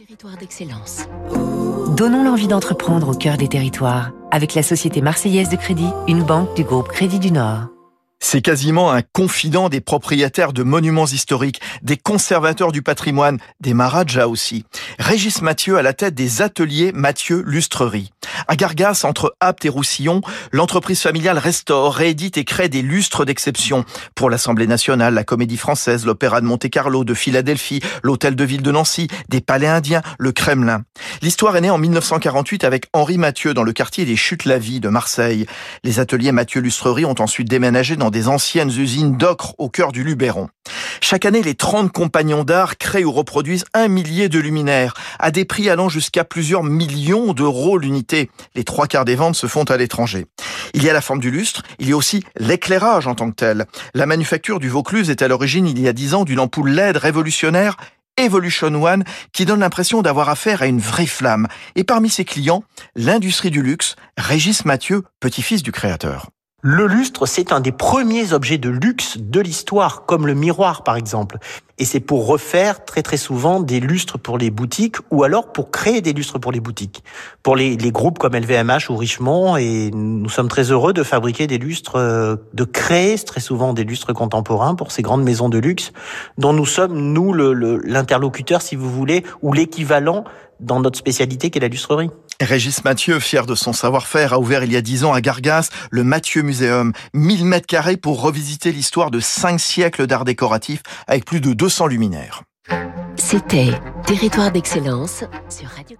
Territoire d'excellence. Donnons l'envie d'entreprendre au cœur des territoires avec la Société Marseillaise de Crédit, une banque du groupe Crédit du Nord. C'est quasiment un confident des propriétaires de monuments historiques, des conservateurs du patrimoine, des Maharajas aussi. Régis Mathieu à la tête des ateliers Mathieu Lustrerie. À Gargas, entre Apt et Roussillon, l'entreprise familiale restaure, réédite et crée des lustres d'exception pour l'Assemblée nationale, la Comédie française, l'Opéra de Monte-Carlo, de Philadelphie, l'Hôtel de Ville de Nancy, des palais indiens, le Kremlin. L'histoire est née en 1948 avec Henri Mathieu dans le quartier des Chutes-la-Vie de Marseille. Les ateliers Mathieu Lustrerie ont ensuite déménagé dans des anciennes usines d'ocre au cœur du Luberon. Chaque année, les 30 compagnons d'art créent ou reproduisent un millier de luminaires, à des prix allant jusqu'à plusieurs millions d'euros l'unité. Les trois quarts des ventes se font à l'étranger. Il y a la forme du lustre, il y a aussi l'éclairage en tant que tel. La manufacture du Vaucluse est à l'origine, il y a dix ans, d'une ampoule LED révolutionnaire Evolution One qui donne l'impression d'avoir affaire à une vraie flamme. Et parmi ses clients, l'industrie du luxe, Régis Mathieu, petit-fils du créateur. Le lustre, c'est un des premiers objets de luxe de l'histoire, comme le miroir par exemple. Et c'est pour refaire très très souvent des lustres pour les boutiques ou alors pour créer des lustres pour les boutiques. Pour les, les groupes comme LVMH ou Richemont, et nous sommes très heureux de fabriquer des lustres, euh, de créer très souvent des lustres contemporains pour ces grandes maisons de luxe dont nous sommes, nous, l'interlocuteur, si vous voulez, ou l'équivalent dans notre spécialité qui est la lustrerie. Régis Mathieu, fier de son savoir-faire, a ouvert il y a dix ans à Gargas le Mathieu Muséum. 1000 mètres carrés pour revisiter l'histoire de cinq siècles d'art décoratif avec plus de 200 luminaires. C'était Territoire d'excellence sur Radio